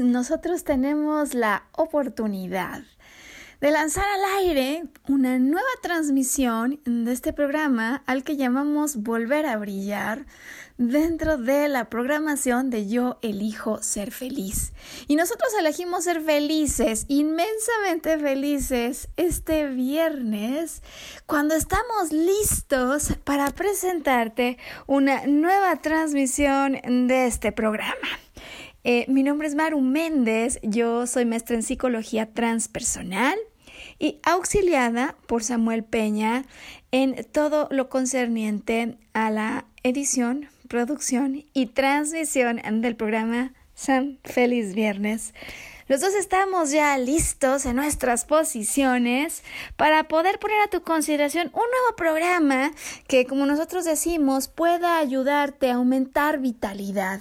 Nosotros tenemos la oportunidad de lanzar al aire una nueva transmisión de este programa al que llamamos Volver a Brillar dentro de la programación de Yo elijo ser feliz. Y nosotros elegimos ser felices, inmensamente felices, este viernes, cuando estamos listos para presentarte una nueva transmisión de este programa. Eh, mi nombre es Maru Méndez, yo soy maestra en psicología transpersonal y auxiliada por Samuel Peña en todo lo concerniente a la edición, producción y transmisión del programa San Feliz Viernes. Los dos estamos ya listos en nuestras posiciones para poder poner a tu consideración un nuevo programa que, como nosotros decimos, pueda ayudarte a aumentar vitalidad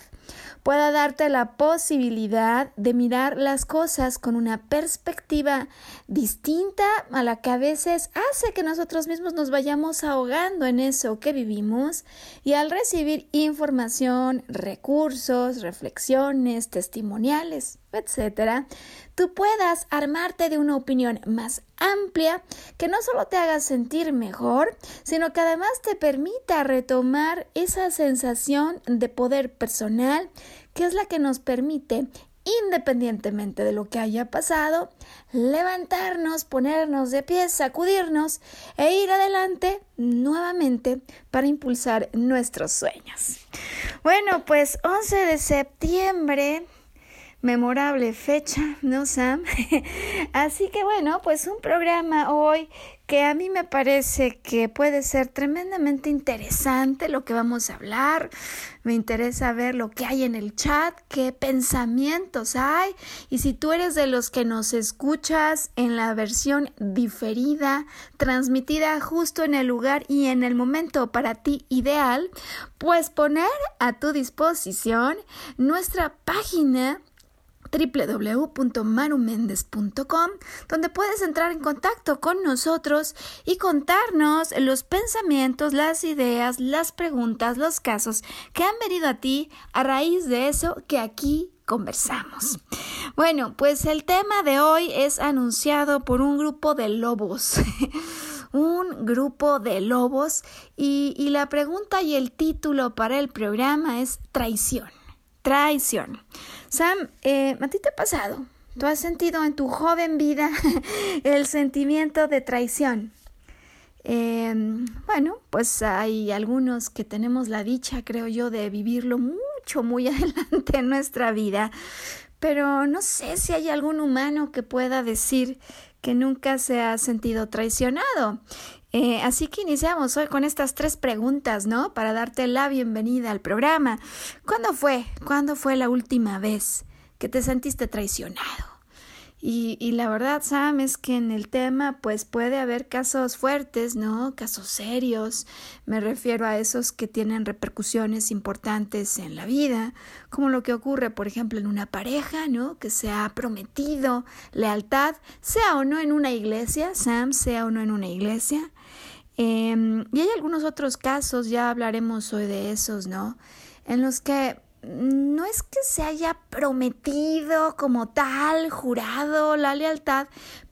pueda darte la posibilidad de mirar las cosas con una perspectiva distinta a la que a veces hace que nosotros mismos nos vayamos ahogando en eso que vivimos. Y al recibir información, recursos, reflexiones, testimoniales, etcétera, tú puedas armarte de una opinión más amplia que no solo te haga sentir mejor, sino que además te permita retomar esa sensación de poder personal que es la que nos permite independientemente de lo que haya pasado, levantarnos, ponernos de pie, sacudirnos e ir adelante nuevamente para impulsar nuestros sueños. Bueno, pues 11 de septiembre memorable fecha, ¿no, Sam? Así que bueno, pues un programa hoy que a mí me parece que puede ser tremendamente interesante lo que vamos a hablar. Me interesa ver lo que hay en el chat, qué pensamientos hay y si tú eres de los que nos escuchas en la versión diferida, transmitida justo en el lugar y en el momento para ti ideal, pues poner a tu disposición nuestra página www.marumendez.com, donde puedes entrar en contacto con nosotros y contarnos los pensamientos, las ideas, las preguntas, los casos que han venido a ti a raíz de eso que aquí conversamos. Bueno, pues el tema de hoy es anunciado por un grupo de lobos. un grupo de lobos y, y la pregunta y el título para el programa es traición. Traición. Sam, eh, ¿a ti te ha pasado? ¿Tú has sentido en tu joven vida el sentimiento de traición? Em, bueno, pues hay algunos que tenemos la dicha, creo yo, de vivirlo mucho, muy adelante en nuestra vida, pero no sé si hay algún humano que pueda decir que nunca se ha sentido traicionado. Eh, así que iniciamos hoy con estas tres preguntas, ¿no? Para darte la bienvenida al programa. ¿Cuándo fue? ¿Cuándo fue la última vez que te sentiste traicionado? Y, y, la verdad, Sam, es que en el tema pues puede haber casos fuertes, ¿no? Casos serios. Me refiero a esos que tienen repercusiones importantes en la vida, como lo que ocurre, por ejemplo, en una pareja, ¿no? Que se ha prometido lealtad, sea o no en una iglesia, Sam, sea o no en una iglesia. Em, y hay algunos otros casos, ya hablaremos hoy de esos, ¿no? En los que no es que se haya prometido como tal, jurado la lealtad,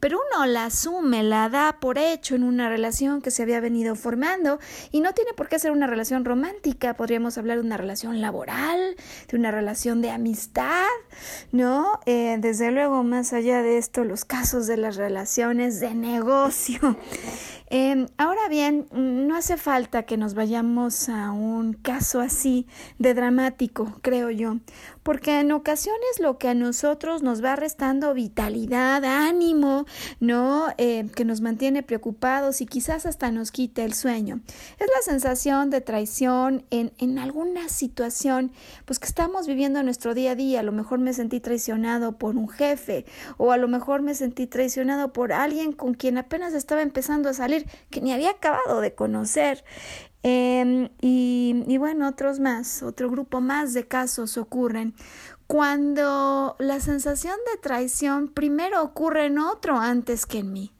pero uno la asume, la da por hecho en una relación que se había venido formando y no tiene por qué ser una relación romántica, podríamos hablar de una relación laboral, de una relación de amistad, ¿no? Eh, desde luego, más allá de esto, los casos de las relaciones de negocio. Em, ahora bien, no hace falta que nos vayamos a un caso así de dramático, creo yo, porque en ocasiones lo que a nosotros nos va restando vitalidad, ánimo, ¿no? Eh, que nos mantiene preocupados y quizás hasta nos quite el sueño. Es la sensación de traición en, en alguna situación, pues que estamos viviendo en nuestro día a día. A lo mejor me sentí traicionado por un jefe o a lo mejor me sentí traicionado por alguien con quien apenas estaba empezando a salir, que ni había acabado de conocer. Em, y, y bueno, otros más, otro grupo más de casos ocurren cuando la sensación de traición primero ocurre en otro antes que en mí.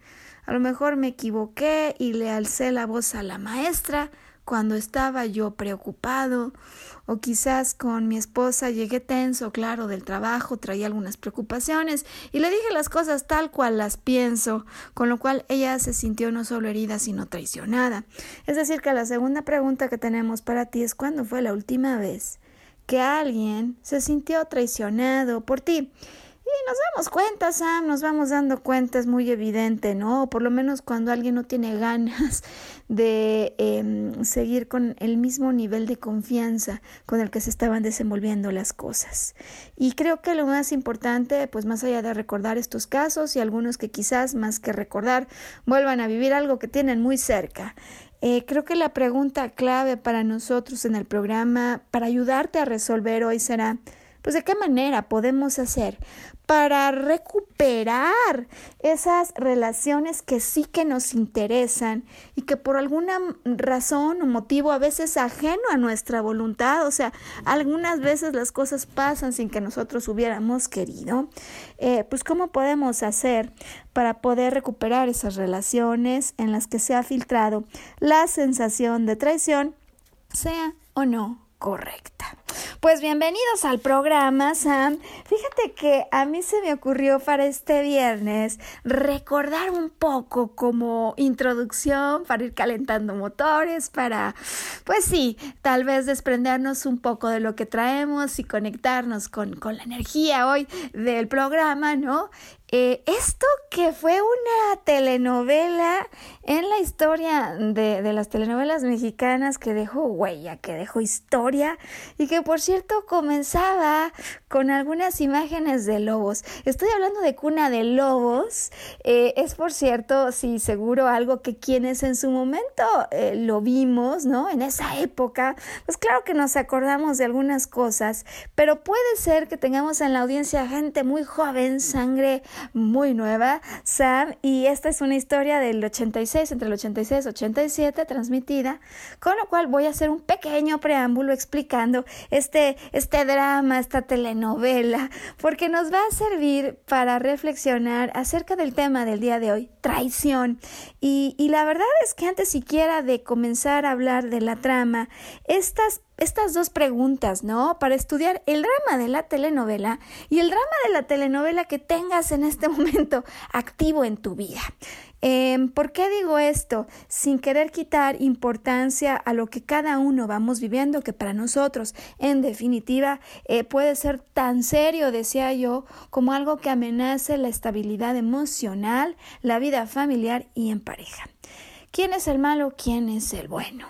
A lo mejor me equivoqué y le alcé la voz a la maestra cuando estaba yo preocupado, o quizás con mi esposa llegué tenso, claro, del trabajo, traía algunas preocupaciones y le dije las cosas tal cual las pienso, con lo cual ella se sintió no solo herida, sino traicionada. Es decir, que la segunda pregunta que tenemos para ti es ¿cuándo fue la última vez que alguien se sintió traicionado por ti? Y nos damos cuenta, Sam, nos vamos dando cuenta, es muy evidente, ¿no? Por lo menos cuando alguien no tiene ganas de em, seguir con el mismo nivel de confianza con el que se estaban desenvolviendo las cosas. Y creo que lo más importante, pues más allá de recordar estos casos y algunos que quizás más que recordar vuelvan a vivir algo que tienen muy cerca, eh, creo que la pregunta clave para nosotros en el programa, para ayudarte a resolver hoy será, pues de qué manera podemos hacer para recuperar esas relaciones que sí que nos interesan y que por alguna razón o motivo a veces ajeno a nuestra voluntad, o sea, algunas veces las cosas pasan sin que nosotros hubiéramos querido, eh, pues cómo podemos hacer para poder recuperar esas relaciones en las que se ha filtrado la sensación de traición, sea o no correcta. Pues bienvenidos al programa, Sam. Fíjate que a mí se me ocurrió para este viernes recordar un poco como introducción para ir calentando motores, para, pues sí, tal vez desprendernos un poco de lo que traemos y conectarnos con, con la energía hoy del programa, ¿no? Eh, esto que fue una telenovela en la historia de, las telenovelas mexicanas que dejó huella, que dejó historia y que por cierto comenzaba con algunas imágenes de lobos. Estoy hablando de Cuna de Lobos. Eh, es por cierto, sí, seguro algo que quienes en su momento eh, lo vimos, ¿no? En esa época, pues claro que nos acordamos de algunas cosas, pero puede ser que tengamos en la audiencia gente muy joven, sangre muy nueva, Sam, y esta es una historia del 86, entre el 86 y 87, transmitida, con lo cual voy a hacer un pequeño preámbulo explicando este, este drama, esta telenovela, porque nos va a servir para reflexionar acerca del tema del día de hoy, traición. Y, y la verdad es que antes siquiera de comenzar a hablar de la trama, estas estas dos preguntas, ¿no? Para estudiar el drama de la telenovela y el drama de la telenovela que tengas en este momento activo en tu vida. Em, ¿Por qué digo esto? Sin querer quitar importancia a lo que cada uno vamos viviendo, que para nosotros, en definitiva, eh, puede ser tan serio, decía yo, como algo que amenace la estabilidad emocional, la vida familiar y en pareja. ¿Quién es el malo? ¿Quién es el bueno?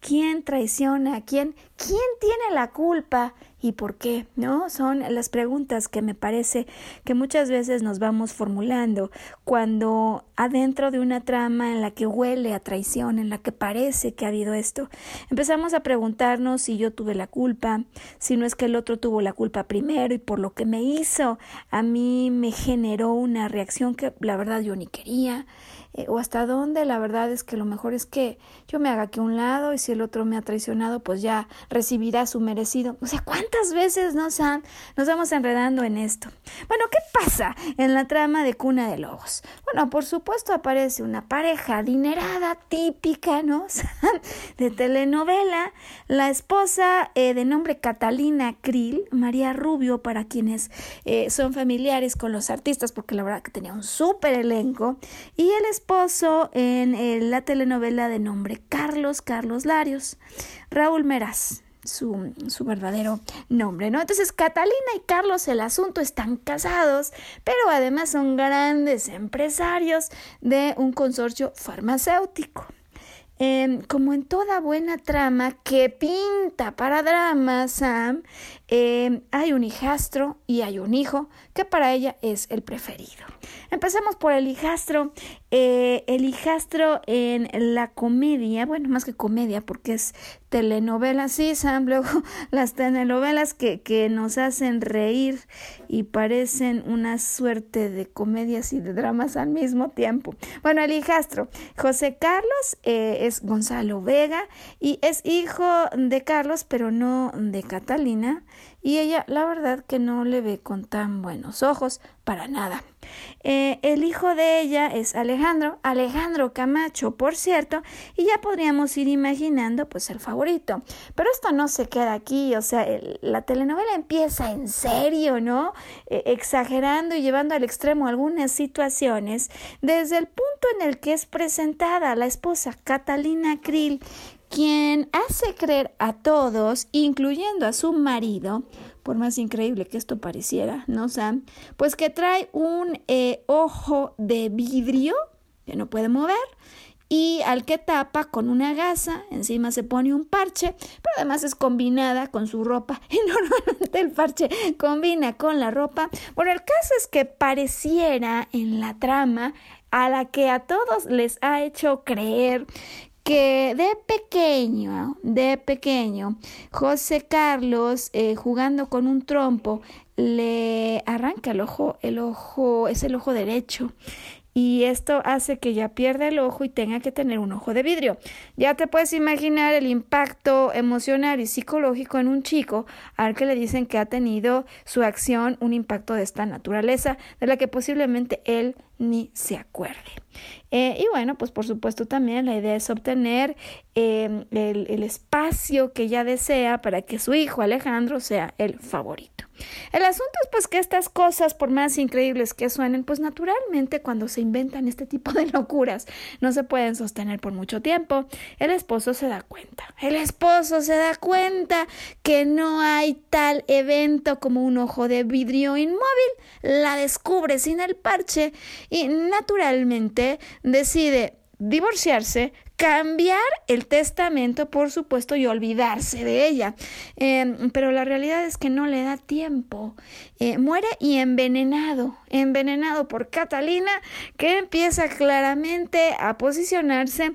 ¿Quién traiciona quién? ¿Quién tiene la culpa y por qué? ¿No? Son las preguntas que me parece que muchas veces nos vamos formulando cuando adentro de una trama en la que huele a traición, en la que parece que ha habido esto, empezamos a preguntarnos si yo tuve la culpa, si no es que el otro tuvo la culpa primero y por lo que me hizo a mí me generó una reacción que la verdad yo ni quería. Eh, o hasta dónde la verdad es que lo mejor es que yo me haga aquí a un lado y si el otro me ha traicionado pues ya recibirá su merecido. O sea, ¿cuántas veces nos, nos vamos enredando en esto? Bueno, ¿qué pasa en la trama de Cuna de Lobos? Bueno, por supuesto aparece una pareja adinerada, típica, ¿no? de telenovela. La esposa eh, de nombre Catalina Krill, María Rubio, para quienes eh, son familiares con los artistas, porque la verdad que tenía un súper elenco. Y el esposo en eh, la telenovela de nombre Carlos, Carlos Larios, Raúl Meraz su, su, verdadero nombre, ¿no? Entonces, Catalina y Carlos, el asunto, están casados, pero además son grandes empresarios de un consorcio farmacéutico. Em, como en toda buena trama que pinta para drama, Sam, em, hay un hijastro y hay un hijo que para ella es el preferido. Empecemos por el hijastro. Eh, el hijastro en la comedia, bueno, más que comedia, porque es telenovela, sí, Sam, luego las telenovelas que, nos hacen reír y parecen una suerte de comedias y de dramas al mismo tiempo. Bueno, el hijastro, José Carlos eh, es Gonzalo Vega y es hijo de Carlos, pero no de Catalina y ella la verdad que no le ve con tan buenos ojos para nada. Eh, el hijo de ella es Alejandro, Alejandro Camacho, por cierto, y ya podríamos ir imaginando pues el favorito. Pero esto no se queda aquí, o sea, la telenovela empieza en serio, ¿no? E, exagerando y llevando al extremo algunas situaciones desde el punto en el que es presentada la esposa Catalina Krill, quien hace creer a todos, incluyendo a su marido, por más increíble que esto pareciera, ¿no, Sam? Pues que trae un eh, ojo de vidrio que no puede mover y al que tapa con una gasa, encima se pone un parche, pero además es combinada con su ropa y normalmente el parche combina con la ropa. Bueno, el caso es que pareciera en la trama a la que a todos les ha hecho creer que de pequeño, de pequeño, José Carlos eh, jugando con un trompo le arranca el ojo, el ojo es el ojo derecho y esto hace que ya pierda el ojo y tenga que tener un ojo de vidrio. Ya te puedes imaginar el impacto emocional y psicológico en un chico al que le dicen que ha tenido su acción un impacto de esta naturaleza, de la que posiblemente él ni se acuerde. Eh, y bueno, pues por supuesto también la idea es obtener em, el, el espacio que ella desea para que su hijo Alejandro sea el favorito. El asunto es pues que estas cosas, por más increíbles que suenen, pues naturalmente cuando se inventan este tipo de locuras no se pueden sostener por mucho tiempo. El esposo se da cuenta. El esposo se da cuenta que no hay tal evento como un ojo de vidrio inmóvil. La descubre sin el parche y naturalmente decide divorciarse, cambiar el testamento, por supuesto, y olvidarse de ella. Em, pero la realidad es que no le da tiempo. Eh, muere y envenenado, envenenado por Catalina, que empieza claramente a posicionarse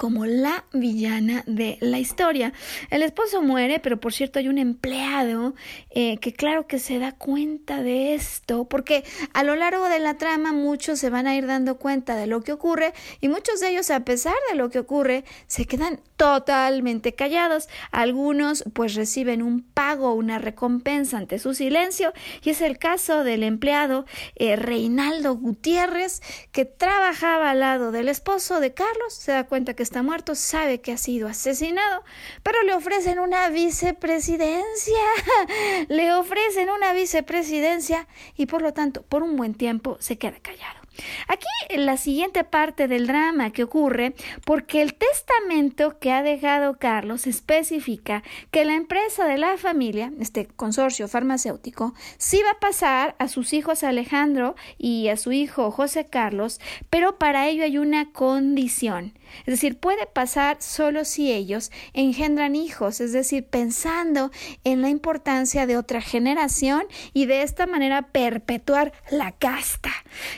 como la villana de la historia. El esposo muere, pero por cierto hay un empleado eh, que claro que se da cuenta de esto, porque a lo largo de la trama muchos se van a ir dando cuenta de lo que ocurre y muchos de ellos a pesar de lo que ocurre se quedan totalmente callados. Algunos pues reciben un pago, una recompensa ante su silencio y es el caso del empleado eh, Reinaldo Gutiérrez que trabajaba al lado del esposo de Carlos, se da cuenta que está muerto, sabe que ha sido asesinado, pero le ofrecen una vicepresidencia, le ofrecen una vicepresidencia y por lo tanto por un buen tiempo se queda callado. Aquí la siguiente parte del drama que ocurre porque el testamento que ha dejado Carlos especifica que la empresa de la familia, este consorcio farmacéutico, sí va a pasar a sus hijos Alejandro y a su hijo José Carlos, pero para ello hay una condición. Es decir, puede pasar solo si ellos engendran hijos, es decir, pensando en la importancia de otra generación y de esta manera perpetuar la casta.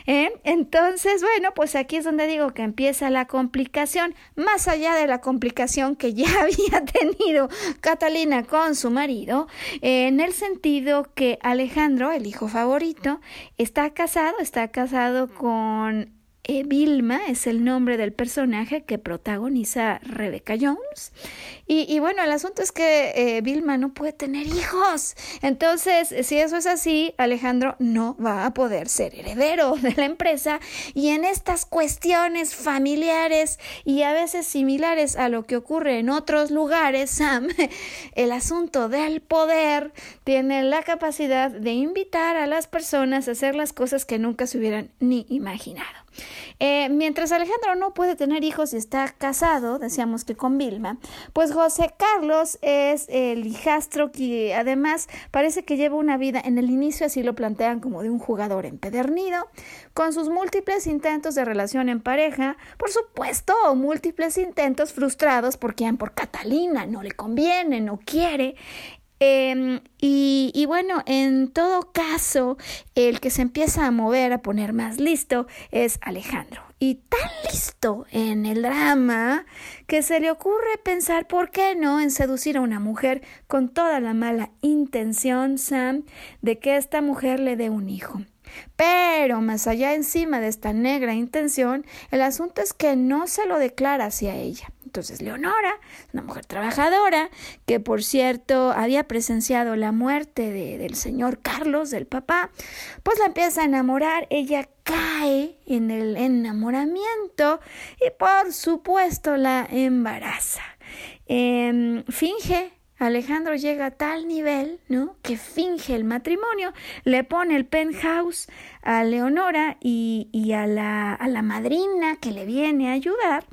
¿eh? Entonces, bueno, pues aquí es donde digo que empieza la complicación, más allá de la complicación que ya había tenido Catalina con su marido, en el sentido que Alejandro, el hijo favorito, está casado, está casado con Vilma es el nombre del personaje que protagoniza Rebecca Jones. Y, bueno, el asunto es que eh, Vilma no puede tener hijos. Entonces, si eso es así, Alejandro no va a poder ser heredero de la empresa. Y en estas cuestiones familiares y a veces similares a lo que ocurre en otros lugares, Sam, el asunto del poder tiene la capacidad de invitar a las personas a hacer las cosas que nunca se hubieran ni imaginado. Eh, mientras Alejandro no puede tener hijos y está casado, decíamos que con Vilma, pues José Carlos es el hijastro que además parece que lleva una vida, en el inicio así lo plantean como de un jugador empedernido, con sus múltiples intentos de relación en pareja, por supuesto, múltiples intentos frustrados por quien, por Catalina, no le conviene, no quiere, Em, y, bueno, en todo caso, el que se empieza a mover, a poner más listo, es Alejandro. Y tan listo en el drama que se le ocurre pensar, ¿por qué no?, en seducir a una mujer con toda la mala intención, Sam, de que esta mujer le dé un hijo. Pero más allá encima de esta negra intención, el asunto es que no se lo declara hacia ella. Entonces Leonora, una mujer trabajadora, que por cierto había presenciado la muerte de, del señor Carlos, del papá, pues la empieza a enamorar, ella cae en el enamoramiento y por supuesto la embaraza. Em, finge Alejandro llega a tal nivel, ¿no? Que finge el matrimonio, le pone el penthouse a Leonora y, a, la, a, la, madrina que le viene a ayudar.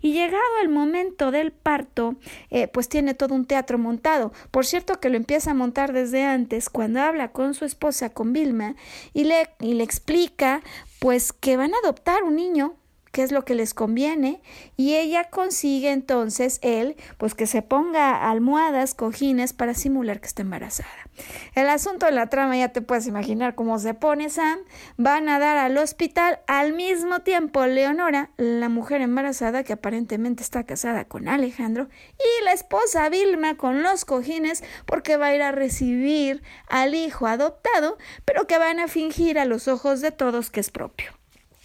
Y llegado el momento del parto, eh, pues tiene todo un teatro montado. Por cierto que lo empieza a montar desde antes, cuando habla con su esposa, con Vilma, y le, y le explica pues que van a adoptar un niño qué es lo que les conviene y ella consigue entonces él pues que se ponga almohadas, cojines para simular que está embarazada. El asunto de la trama ya te puedes imaginar cómo se pone Sam, van a dar al hospital al mismo tiempo Leonora, la mujer embarazada que aparentemente está casada con Alejandro y la esposa Vilma con los cojines porque va a ir a recibir al hijo adoptado, pero que van a fingir a los ojos de todos que es propio.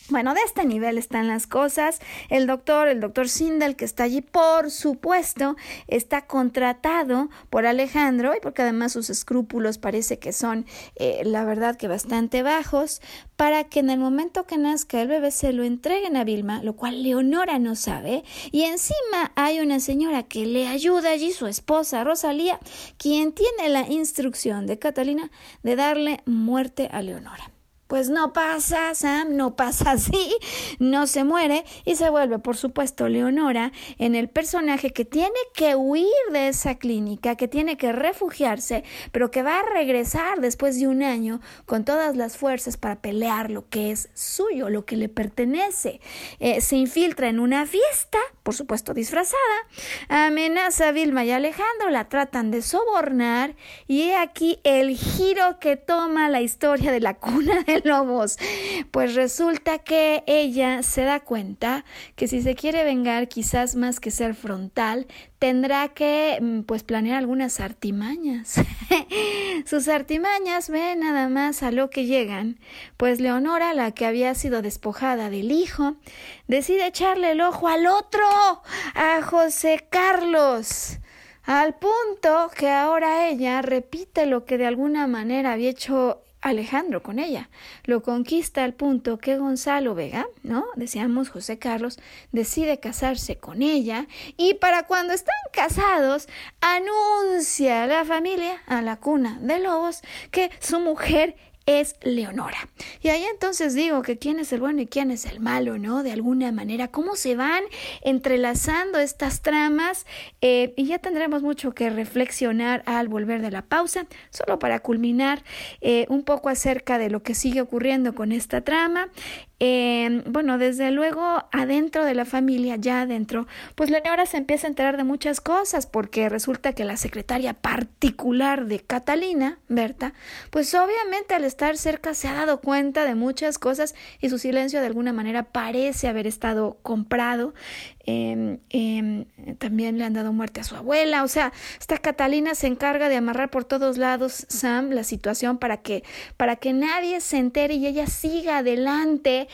Bueno, de este nivel están las cosas. El doctor, el doctor Sindel, que está allí, por supuesto, está contratado por Alejandro y porque además sus escrúpulos parece que son, eh, la verdad, que bastante bajos, para que en el momento que nazca el bebé se lo entreguen a Vilma, lo cual Leonora no sabe. Y encima hay una señora que le ayuda allí, su esposa Rosalía, quien tiene la instrucción de Catalina de darle muerte a Leonora. Pues no pasa, Sam, no pasa así, no se muere y se vuelve, por supuesto, Leonora en el personaje que tiene que huir de esa clínica, que tiene que refugiarse, pero que va a regresar después de un año con todas las fuerzas para pelear lo que es suyo, lo que le pertenece. Eh, se infiltra en una fiesta, por supuesto disfrazada, amenaza a Vilma y Alejandro, la tratan de sobornar y he aquí el giro que toma la historia de la cuna de lobos. Pues resulta que ella se da cuenta que si se quiere vengar, quizás más que ser frontal, tendrá que mm, pues planear algunas artimañas. Sus artimañas ven nada más a lo que llegan, pues Leonora, la que había sido despojada del hijo, decide echarle el ojo al otro, a José Carlos al punto que ahora ella repite lo que de alguna manera había hecho Alejandro con ella. Lo conquista al punto que Gonzalo Vega, ¿no? Decíamos José Carlos, decide casarse con ella y para cuando están casados anuncia a la familia, a la cuna de lobos, que su mujer es Leonora. Y ahí entonces digo que quién es el bueno y quién es el malo, ¿no? De alguna manera, cómo se van entrelazando estas tramas eh, y ya tendremos mucho que reflexionar al volver de la pausa, solo para culminar eh, un poco acerca de lo que sigue ocurriendo con esta trama eh, bueno, desde luego adentro de la familia, ya adentro, pues Leonora se empieza a enterar de muchas cosas porque resulta que la secretaria particular de Catalina, Berta, pues obviamente al estar cerca se ha dado cuenta de muchas cosas y su silencio de alguna manera parece haber estado comprado em, em, también le han dado muerte a su abuela. O sea, esta Catalina se encarga de amarrar por todos lados, Sam, la situación para que, para que nadie se entere y ella siga adelante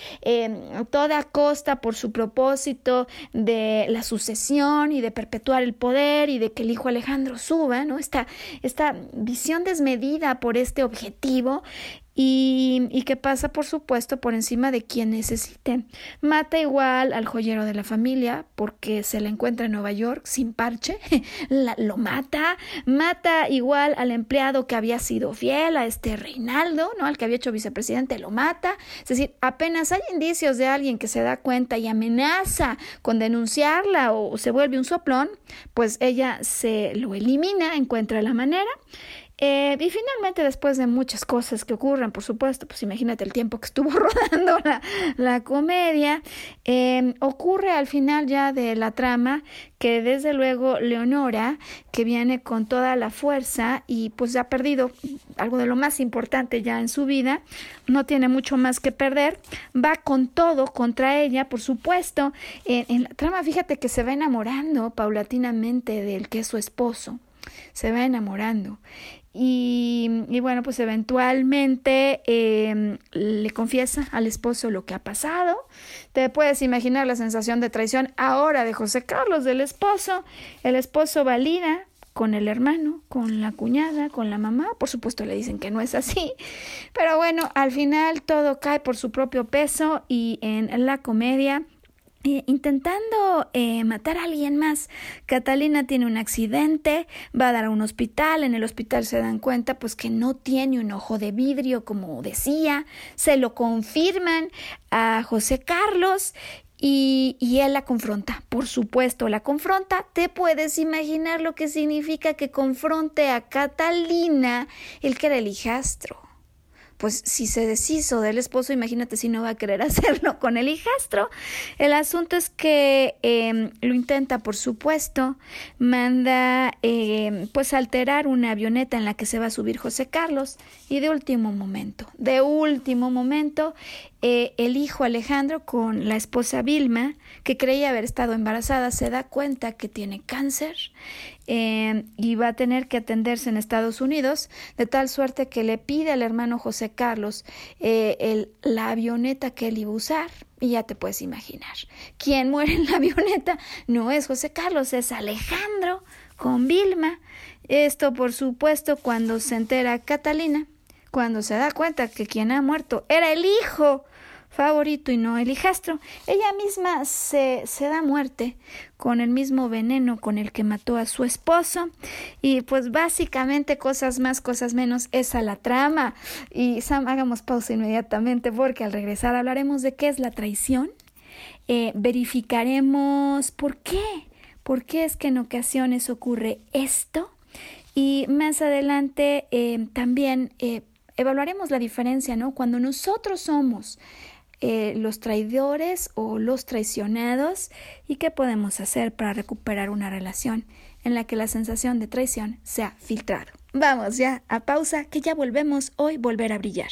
a toda costa por su propósito de la sucesión y de perpetuar el poder y de que el hijo Alejandro suba, ¿no? Esta, esta visión desmedida por este objetivo y, y, que pasa, por supuesto, por encima de quien necesite. Mata igual al joyero de la familia porque se le encuentra en Nueva York sin parche, lo mata. Mata igual al empleado que había sido fiel a este Reinaldo, ¿no? Al que había hecho vicepresidente, lo mata. Es decir, apenas hay indicios de alguien que se da cuenta y amenaza con denunciarla o se vuelve un soplón, pues ella se lo elimina, encuentra la manera. Eh, y finalmente, después de muchas cosas que ocurren, por supuesto, pues imagínate el tiempo que estuvo rodando la, la comedia, em, ocurre al final ya de la trama que desde luego Leonora, que viene con toda la fuerza y pues ha perdido algo de lo más importante ya en su vida, no tiene mucho más que perder, va con todo contra ella, por supuesto, en, en la trama fíjate que se va enamorando paulatinamente del que es su esposo se va enamorando y, bueno, pues eventualmente em, le confiesa al esposo lo que ha pasado. Te puedes imaginar la sensación de traición ahora de José Carlos, del esposo. El esposo valida con el hermano, con la cuñada, con la mamá. Por supuesto le dicen que no es así. Pero bueno, al final todo cae por su propio peso y en la comedia eh, intentando eh, matar a alguien más. Catalina tiene un accidente, va a dar a un hospital, en el hospital se dan cuenta pues que no tiene un ojo de vidrio como decía, se lo confirman a José Carlos y, y, él la confronta, por supuesto, la confronta. Te puedes imaginar lo que significa que confronte a Catalina, el que era el hijastro pues si se deshizo del esposo, imagínate si no va a querer hacerlo con el hijastro. El asunto es que em, lo intenta, por supuesto, manda eh, pues alterar una avioneta en la que se va a subir José Carlos y de último momento, de último momento, eh, el hijo Alejandro con la esposa Vilma, que creía haber estado embarazada, se da cuenta que tiene cáncer eh, y va a tener que atenderse en Estados Unidos, de tal suerte que le pide al hermano José Carlos eh, la avioneta que él iba a usar. Y ya te puedes imaginar. ¿Quién muere en la avioneta? No es José Carlos, es Alejandro con Vilma. Esto, por supuesto, cuando se entera Catalina, cuando se da cuenta que quien ha muerto era el hijo favorito y no el hijastro. Ella misma se, se da muerte con el mismo veneno con el que mató a su esposo y pues básicamente cosas más, cosas menos, esa la trama. Y Sam, hagamos pausa inmediatamente porque al regresar hablaremos de qué es la traición, eh, verificaremos por qué, por qué es que en ocasiones ocurre esto y más adelante eh, también eh, evaluaremos la diferencia, ¿no? Cuando nosotros somos eh, los traidores o los traicionados y qué podemos hacer para recuperar una relación en la que la sensación de traición sea filtrado. Vamos ya a pausa que ya volvemos hoy volver a brillar.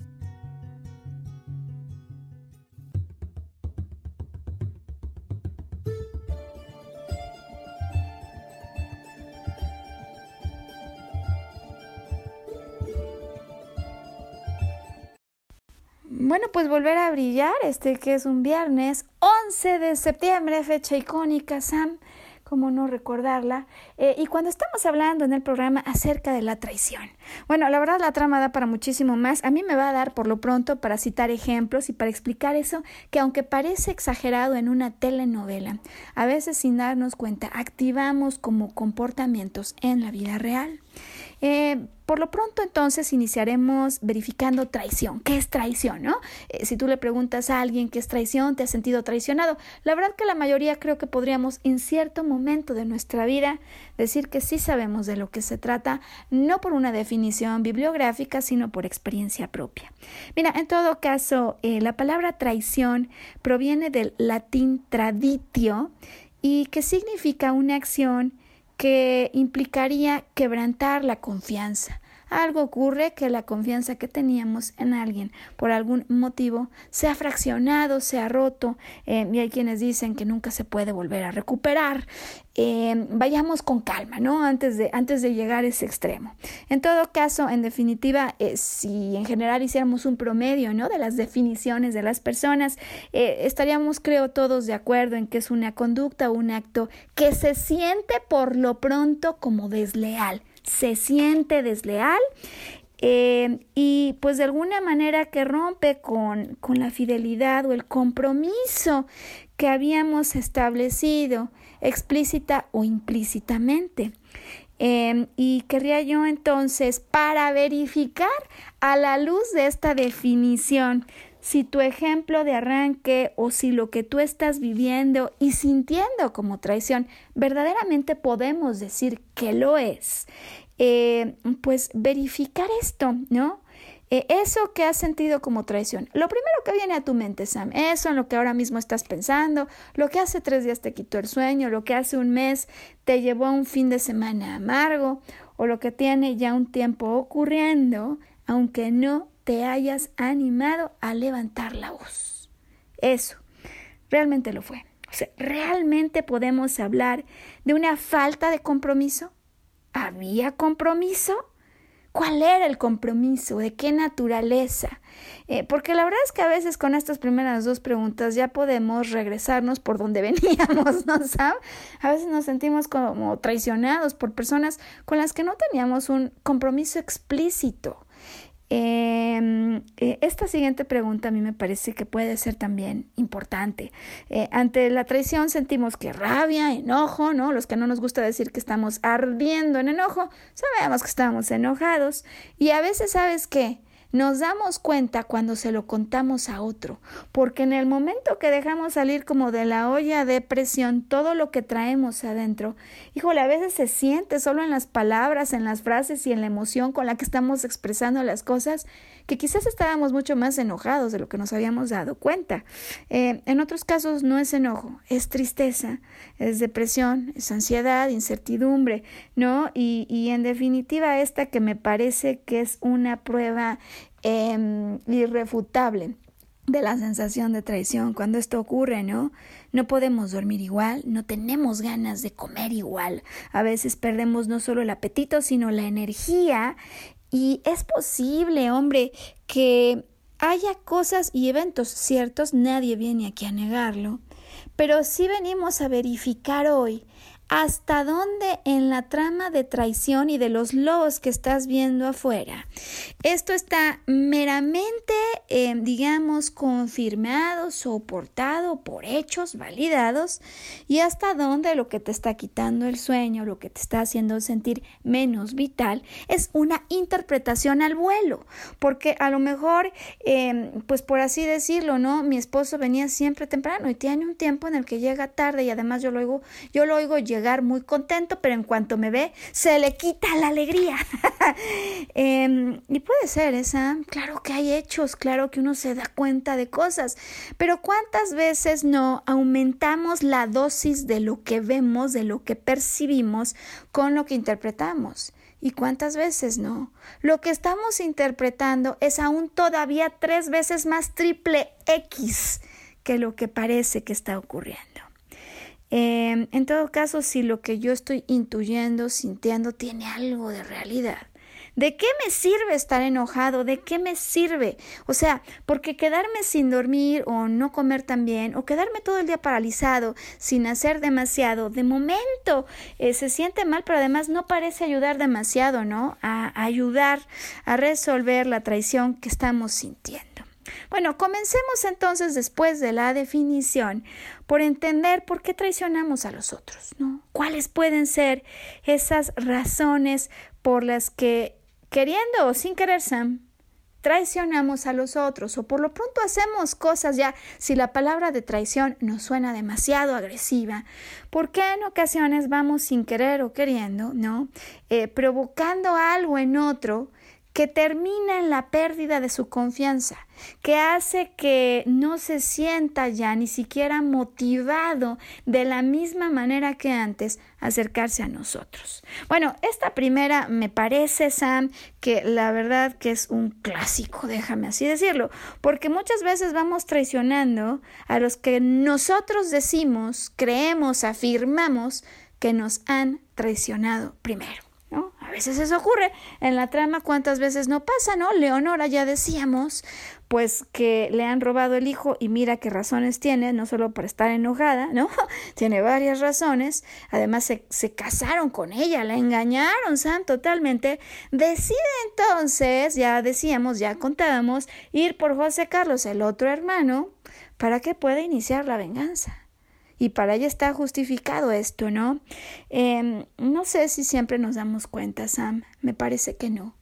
Bueno, pues volver a brillar, este que es un viernes 11 de septiembre, fecha icónica, Sam cómo no recordarla, eh, y cuando estamos hablando en el programa acerca de la traición. Bueno, la verdad la trama da para muchísimo más. A mí me va a dar por lo pronto para citar ejemplos y para explicar eso que aunque parece exagerado en una telenovela, a veces sin darnos cuenta activamos como comportamientos en la vida real. Eh, por lo pronto entonces iniciaremos verificando traición. ¿Qué es traición? ¿no? Eh, si tú le preguntas a alguien qué es traición, ¿te has sentido traicionado? La verdad que la mayoría creo que podríamos en cierto momento de nuestra vida decir que sí sabemos de lo que se trata, no por una definición bibliográfica, sino por experiencia propia. Mira, en todo caso, eh, la palabra traición proviene del latín traditio y que significa una acción que implicaría quebrantar la confianza. Algo ocurre que la confianza que teníamos en alguien por algún motivo se ha fraccionado, se ha roto, eh, y hay quienes dicen que nunca se puede volver a recuperar. Eh, vayamos con calma, ¿no? Antes de, antes de llegar a ese extremo. En todo caso, en definitiva, eh, si en general hiciéramos un promedio, ¿no? De las definiciones de las personas, estaríamos, creo, todos de acuerdo en que es una conducta o un acto que se siente por lo pronto como desleal se siente desleal eh, y pues de alguna manera que rompe con, con, la fidelidad o el compromiso que habíamos establecido explícita o implícitamente. Em, y querría yo entonces, para verificar a la luz de esta definición, si tu ejemplo de arranque o si lo que tú estás viviendo y sintiendo como traición verdaderamente podemos decir que lo es, eh, pues verificar esto, ¿no? Eh, eso que has sentido como traición. Lo primero que viene a tu mente, Sam, eso en lo que ahora mismo estás pensando, lo que hace tres días te quitó el sueño, lo que hace un mes te llevó a un fin de semana amargo, o lo que tiene ya un tiempo ocurriendo, aunque no te hayas animado a levantar la voz. Eso, realmente lo fue. O sea, ¿realmente podemos hablar de una falta de compromiso? ¿Había compromiso? ¿Cuál era el compromiso? ¿De qué naturaleza? Eh, porque la verdad es que a veces con estas primeras dos preguntas ya podemos regresarnos por donde veníamos, ¿no sabes? A veces nos sentimos como traicionados por personas con las que no teníamos un compromiso explícito. Em, eh, esta siguiente pregunta a mí me parece que puede ser también importante. Eh, ante la traición sentimos que rabia, enojo, ¿no? Los que no nos gusta decir que estamos ardiendo en enojo, sabemos que estamos enojados. Y a veces, ¿sabes qué? Nos damos cuenta cuando se lo contamos a otro, porque en el momento que dejamos salir como de la olla de presión todo lo que traemos adentro, híjole, a veces se siente solo en las palabras, en las frases y en la emoción con la que estamos expresando las cosas, que quizás estábamos mucho más enojados de lo que nos habíamos dado cuenta. Eh, en otros casos no es enojo, es tristeza, es depresión, es ansiedad, incertidumbre, ¿no? Y, y en definitiva esta que me parece que es una prueba eh, irrefutable de la sensación de traición cuando esto ocurre, ¿no? No podemos dormir igual, no tenemos ganas de comer igual. A veces perdemos no solo el apetito, sino la energía. Y es posible, hombre, que haya cosas y eventos ciertos, nadie viene aquí a negarlo, pero sí venimos a verificar hoy hasta dónde en la trama de traición y de los lobos que estás viendo afuera. Esto está meramente, eh, digamos, confirmado, soportado por hechos validados y hasta dónde lo que te está quitando el sueño, lo que te está haciendo sentir menos vital, es una interpretación al vuelo, porque a lo mejor, eh, pues por así decirlo, ¿no? Mi esposo venía siempre temprano y tiene un tiempo en el que llega tarde y además yo lo oigo, yo lo oigo llegar muy contento, pero en cuanto me ve, se le quita la alegría. Em, y puede ser esa, claro que hay hechos, claro que uno se da cuenta de cosas, pero ¿cuántas veces no aumentamos la dosis de lo que vemos, de lo que percibimos con lo que interpretamos? ¿Y cuántas veces no? Lo que estamos interpretando es aún todavía tres veces más triple X que lo que parece que está ocurriendo. Em, en todo caso, si lo que yo estoy intuyendo, sintiendo, tiene algo de realidad, ¿De qué me sirve estar enojado? ¿De qué me sirve? O sea, porque quedarme sin dormir o no comer tan bien o quedarme todo el día paralizado sin hacer demasiado, de momento eh, se siente mal, pero además no parece ayudar demasiado, ¿no? A ayudar a resolver la traición que estamos sintiendo. Bueno, comencemos entonces después de la definición por entender por qué traicionamos a los otros, ¿no? ¿Cuáles pueden ser esas razones por las que, queriendo o sin querer, Sam, traicionamos a los otros o por lo pronto hacemos cosas ya si la palabra de traición nos suena demasiado agresiva, porque en ocasiones vamos sin querer o queriendo, ¿no? Eh, provocando algo en otro que termina en la pérdida de su confianza, que hace que no se sienta ya ni siquiera motivado de la misma manera que antes acercarse a nosotros. Bueno, esta primera me parece, Sam, que la verdad que es un clásico, déjame así decirlo, porque muchas veces vamos traicionando a los que nosotros decimos, creemos, afirmamos que nos han traicionado primero. A veces eso ocurre en la trama, ¿cuántas veces no pasa, no? Leonora ya decíamos, pues que le han robado el hijo y mira qué razones tiene, no solo por estar enojada, ¿no? tiene varias razones. Además se, se casaron con ella, la engañaron, Sam, totalmente. Decide entonces, ya decíamos, ya contábamos, ir por José Carlos, el otro hermano, para que pueda iniciar la venganza y para ella está justificado esto, ¿no? Em, no sé si siempre nos damos cuenta, Sam, me parece que no.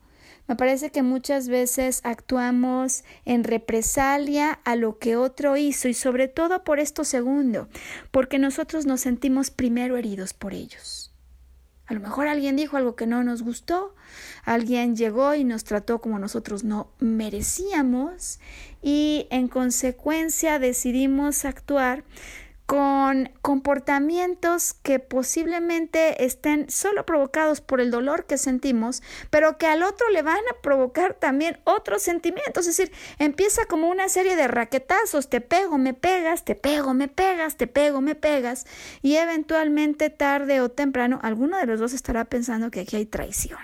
Me parece que muchas veces actuamos en represalia a lo que otro hizo y sobre todo por esto segundo, porque nosotros nos sentimos primero heridos por ellos. A lo mejor alguien dijo algo que no nos gustó, alguien llegó y nos trató como nosotros no merecíamos y en consecuencia decidimos actuar con comportamientos que posiblemente estén solo provocados por el dolor que sentimos, pero que al otro le van a provocar también otros sentimientos. Es decir, empieza como una serie de raquetazos, te pego, me pegas, te pego, me pegas, te pego, me pegas, y eventualmente tarde o temprano alguno de los dos estará pensando que aquí hay traición.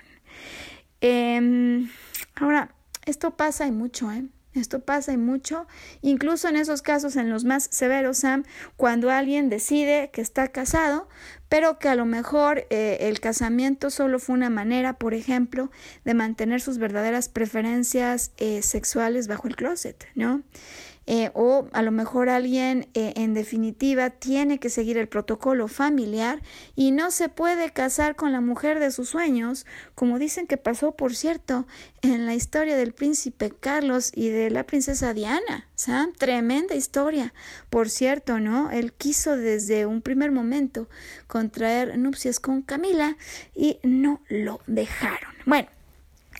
Em, ahora, esto pasa y mucho, ¿eh? Esto pasa y mucho, incluso en esos casos, en los más severos, Sam, cuando alguien decide que está casado, pero que a lo mejor eh, el casamiento solo fue una manera, por ejemplo, de mantener sus verdaderas preferencias eh, sexuales bajo el closet, ¿no? Eh, o a lo mejor alguien eh, en definitiva tiene que seguir el protocolo familiar y no se puede casar con la mujer de sus sueños, como dicen que pasó, por cierto, en la historia del príncipe Carlos y de la princesa Diana. Tremenda historia. Por cierto, ¿no? Él quiso desde un primer momento contraer nupcias con Camila y no lo dejaron. Bueno,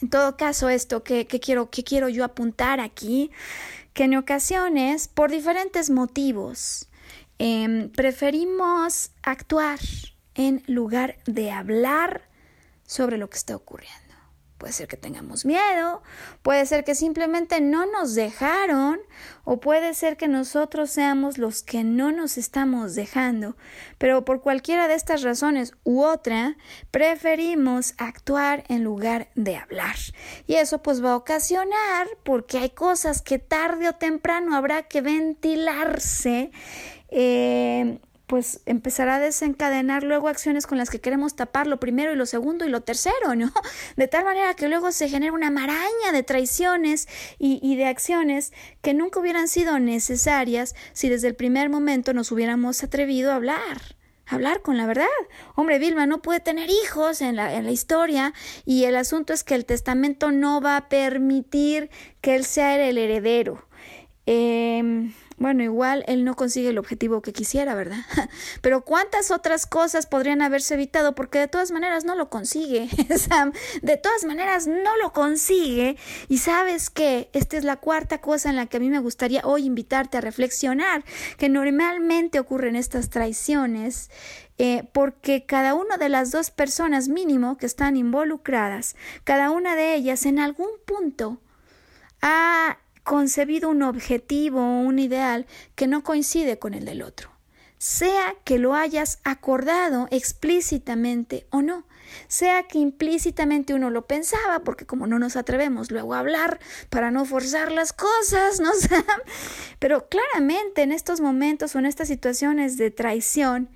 en todo caso, esto que, quiero, que quiero yo apuntar aquí que en ocasiones, por diferentes motivos, em, preferimos actuar en lugar de hablar sobre lo que está ocurriendo. Puede ser que tengamos miedo, puede ser que simplemente no nos dejaron o puede ser que nosotros seamos los que no nos estamos dejando. Pero por cualquiera de estas razones u otra, preferimos actuar en lugar de hablar. Y eso pues va a ocasionar, porque hay cosas que tarde o temprano habrá que ventilarse, eh, pues empezará a desencadenar luego acciones con las que queremos tapar lo primero y lo segundo y lo tercero, ¿no? De tal manera que luego se genera una maraña de traiciones y, y de acciones que nunca hubieran sido necesarias si desde el primer momento nos hubiéramos atrevido a hablar hablar con la verdad. Hombre, Vilma no puede tener hijos en la, en la, historia y el asunto es que el testamento no va a permitir que él sea el heredero. Eh, bueno, igual él no consigue el objetivo que quisiera, ¿verdad? Pero cuántas otras cosas podrían haberse evitado porque de todas maneras no lo consigue. Sam, de todas maneras no lo consigue. Y sabes que esta es la cuarta cosa en la que a mí me gustaría hoy invitarte a reflexionar, que normalmente ocurren estas traiciones. Eh, porque cada una de las dos personas mínimo que están involucradas, cada una de ellas en algún punto ha concebido un objetivo o un ideal que no coincide con el del otro, sea que lo hayas acordado explícitamente o no, sea que implícitamente uno lo pensaba, porque como no nos atrevemos luego a hablar para no forzar las cosas, ¿no? Pero claramente en estos momentos o en estas situaciones de traición,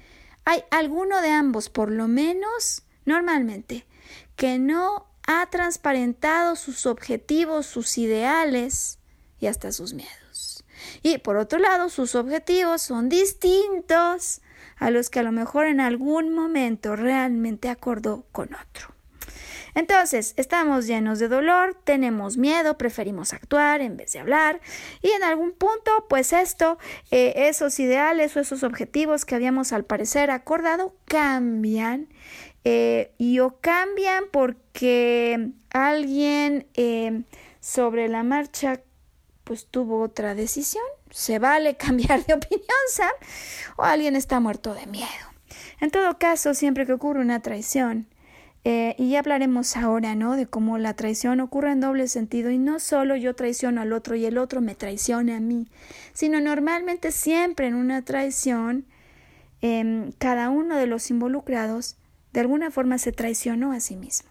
hay alguno de ambos, por lo menos normalmente, que no ha transparentado sus objetivos, sus ideales, y hasta sus miedos. Y por otro lado, sus objetivos son distintos a los que a lo mejor en algún momento realmente acordó con otro. Entonces, estamos llenos de dolor, tenemos miedo, preferimos actuar en vez de hablar y en algún punto, pues esto, eh, esos ideales o esos objetivos que habíamos al parecer acordado cambian eh, y o cambian porque alguien eh, sobre la marcha pues tuvo otra decisión. Se vale cambiar de opinión, Sam, o alguien está muerto de miedo. En todo caso, siempre que ocurre una traición, eh, y ya hablaremos ahora, ¿no? De cómo la traición ocurre en doble sentido y no solo yo traiciono al otro y el otro me traiciona a mí, sino normalmente siempre en una traición, eh, cada uno de los involucrados de alguna forma se traicionó a sí mismo.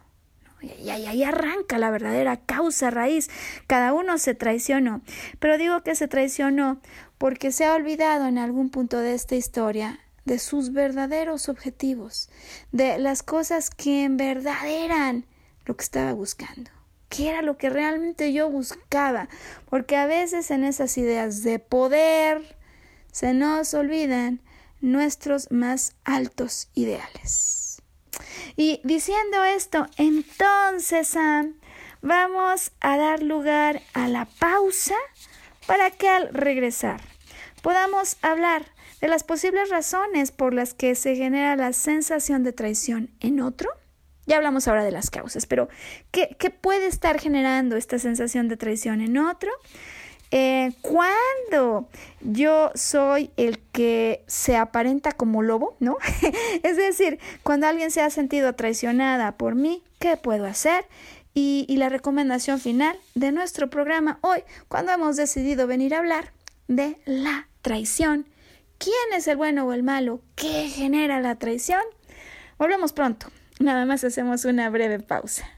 Y ahí arranca la verdadera causa raíz. Cada uno se traicionó. Pero digo que se traicionó porque se ha olvidado en algún punto de esta historia de sus verdaderos objetivos, de las cosas que en verdad eran lo que estaba buscando, que era lo que realmente yo buscaba, porque a veces en esas ideas de poder se nos olvidan nuestros más altos ideales. Y diciendo esto, entonces, vamos a dar lugar a la pausa para que al regresar podamos hablar de las posibles razones por las que se genera la sensación de traición en otro. Ya hablamos ahora de las causas, pero ¿qué, qué puede estar generando esta sensación de traición en otro? Eh, cuando yo soy el que se aparenta como lobo, ¿no? es decir, cuando alguien se ha sentido traicionada por mí, ¿qué puedo hacer? Y, y la recomendación final de nuestro programa hoy, cuando hemos decidido venir a hablar de la traición. ¿Quién es el bueno o el malo? ¿Qué genera la traición? Volvemos pronto. Nada más hacemos una breve pausa.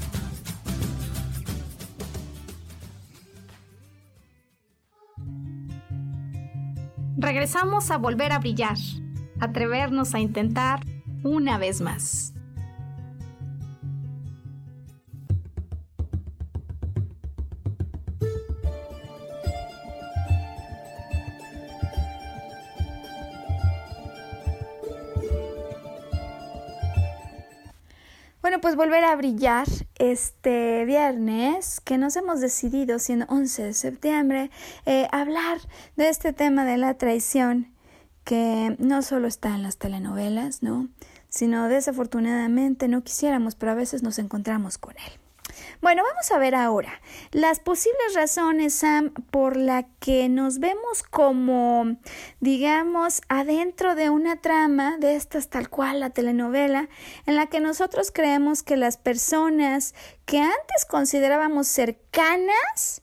Regresamos a volver a brillar, atrevernos a intentar una vez más. Bueno, pues volver a brillar este viernes, que nos hemos decidido, siendo 11 de septiembre, eh, hablar de este tema de la traición, que no solo está en las telenovelas, ¿no? Sino desafortunadamente no quisiéramos, pero a veces nos encontramos con él. Bueno, vamos a ver ahora. Las posibles razones, Sam, por la que nos vemos como, digamos, adentro de una trama de estas tal cual la telenovela, en la que nosotros creemos que las personas que antes considerábamos cercanas,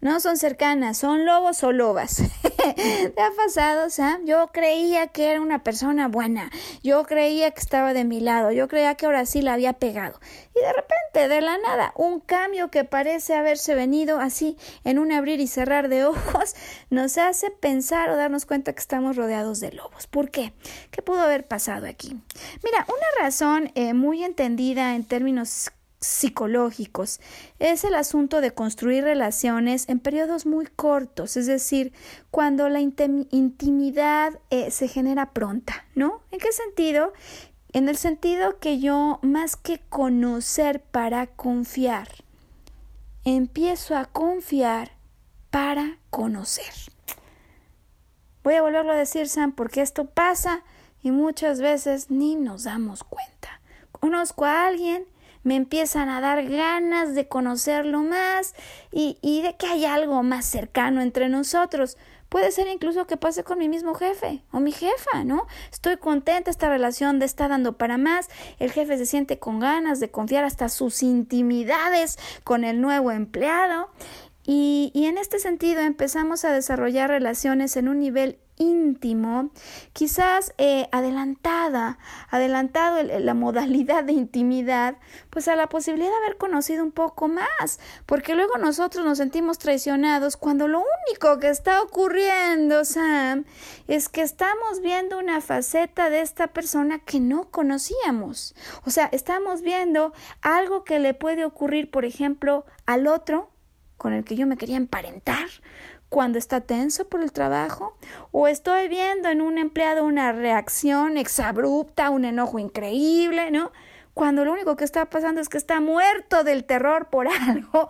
no son cercanas, son lobos o lobas. ¿Te ha pasado, Sam? Yo creía que era una persona buena, yo creía que estaba de mi lado, yo creía que ahora sí la había pegado. Y de repente, de la nada, un cambio que parece haberse venido así en un abrir y cerrar de ojos, nos hace pensar o darnos cuenta que estamos rodeados de lobos. ¿Por qué? ¿Qué pudo haber pasado aquí? Mira, una razón eh, muy entendida en términos psicológicos. Es el asunto de construir relaciones en periodos muy cortos, es decir, cuando la intimidad eh, se genera pronta, ¿no? ¿En qué sentido? En el sentido que yo, más que conocer para confiar, empiezo a confiar para conocer. Voy a volverlo a decir, Sam, porque esto pasa y muchas veces ni nos damos cuenta. Conozco a alguien me empiezan a dar ganas de conocerlo más y, y de que hay algo más cercano entre nosotros. Puede ser incluso que pase con mi mismo jefe o mi jefa, ¿no? Estoy contenta, esta relación de está dando para más, el jefe se siente con ganas de confiar hasta sus intimidades con el nuevo empleado y, y en este sentido empezamos a desarrollar relaciones en un nivel íntimo, quizás eh, adelantada, adelantado la modalidad de intimidad, pues a la posibilidad de haber conocido un poco más, porque luego nosotros nos sentimos traicionados cuando lo único que está ocurriendo, Sam, es que estamos viendo una faceta de esta persona que no conocíamos. O sea, estamos viendo algo que le puede ocurrir, por ejemplo, al otro con el que yo me quería emparentar, cuando está tenso por el trabajo o estoy viendo en un empleado una reacción exabrupta, un enojo increíble, ¿no? Cuando lo único que está pasando es que está muerto del terror por algo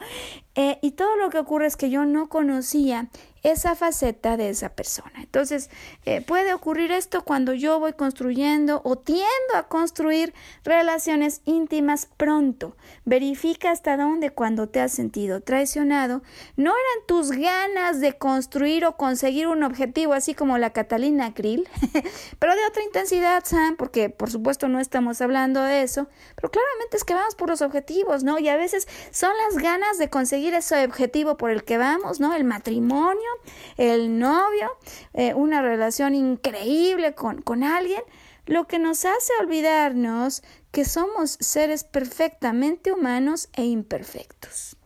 eh, y todo lo que ocurre es que yo no conocía esa faceta de esa persona. Entonces, eh, puede ocurrir esto cuando yo voy construyendo o tiendo a construir relaciones íntimas pronto. Verifica hasta dónde cuando te has sentido traicionado no eran tus ganas de construir o conseguir un objetivo así como la Catalina Krill, pero de otra intensidad, Sam, porque por supuesto no estamos hablando de eso, pero claramente es que vamos por los objetivos, ¿no? Y a veces son las ganas de conseguir ese objetivo por el que vamos, ¿no? El matrimonio, el novio, eh, una relación increíble con, con alguien, lo que nos hace olvidarnos que somos seres perfectamente humanos e imperfectos.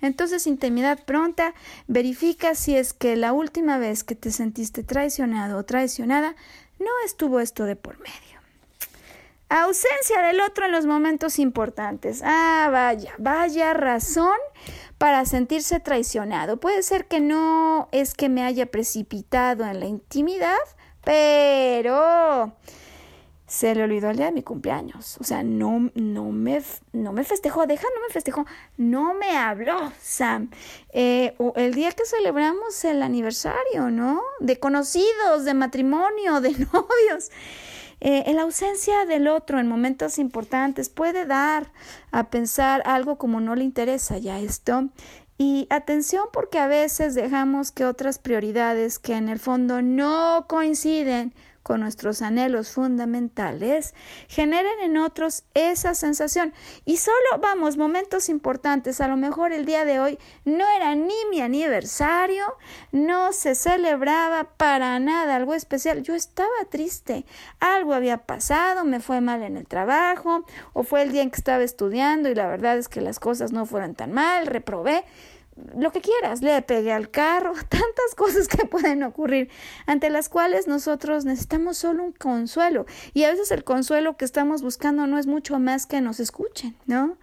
Entonces, intimidad pronta, verifica si es que la última vez que te sentiste traicionado o traicionada no estuvo esto de por medio. Ausencia del otro en los momentos importantes. Ah, vaya, vaya razón para sentirse traicionado. Puede ser que no es que me haya precipitado en la intimidad, pero se le olvidó el día de mi cumpleaños. O sea, no, no, me, no me festejó, deja, no me festejó, no me habló, Sam. Eh, o el día que celebramos el aniversario, ¿no? De conocidos, de matrimonio, de novios. Eh, la ausencia del otro en momentos importantes puede dar a pensar algo como no le interesa ya esto. Y atención porque a veces dejamos que otras prioridades que en el fondo no coinciden con nuestros anhelos fundamentales, generen en otros esa sensación. Y solo, vamos, momentos importantes, a lo mejor el día de hoy no era ni mi aniversario, no se celebraba para nada algo especial, yo estaba triste, algo había pasado, me fue mal en el trabajo, o fue el día en que estaba estudiando y la verdad es que las cosas no fueron tan mal, reprobé lo que quieras, le pegué al carro, tantas cosas que pueden ocurrir, ante las cuales nosotros necesitamos solo un consuelo. Y a veces el consuelo que estamos buscando no es mucho más que nos escuchen, ¿no?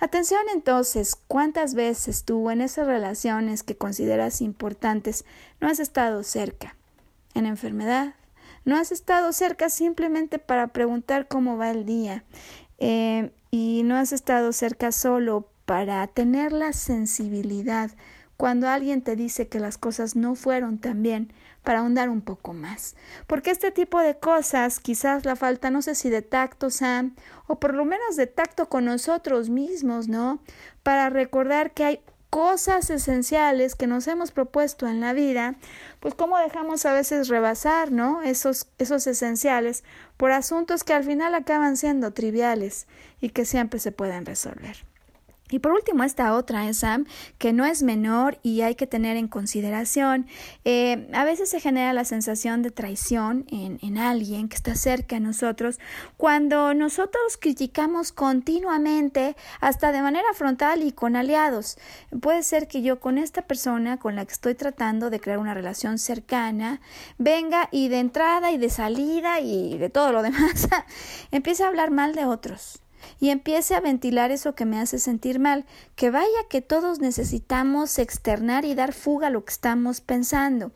Atención entonces, ¿cuántas veces tú en esas relaciones que consideras importantes no has estado cerca? En enfermedad, no has estado cerca simplemente para preguntar cómo va el día. Eh, y no has estado cerca solo para tener la sensibilidad cuando alguien te dice que las cosas no fueron tan bien, para ahondar un poco más. Porque este tipo de cosas, quizás la falta, no sé si de tacto, Sam, o por lo menos de tacto con nosotros mismos, ¿no? Para recordar que hay cosas esenciales que nos hemos propuesto en la vida, pues cómo dejamos a veces rebasar, ¿no? Esos, esos esenciales por asuntos que al final acaban siendo triviales y que siempre se pueden resolver. Y por último, esta otra, ¿eh, Sam, que no es menor y hay que tener en consideración. Eh, a veces se genera la sensación de traición en, en alguien que está cerca de nosotros cuando nosotros criticamos continuamente, hasta de manera frontal y con aliados. Puede ser que yo con esta persona con la que estoy tratando de crear una relación cercana, venga y de entrada y de salida y de todo lo demás, empiece a hablar mal de otros y empiece a ventilar eso que me hace sentir mal, que vaya que todos necesitamos externar y dar fuga a lo que estamos pensando.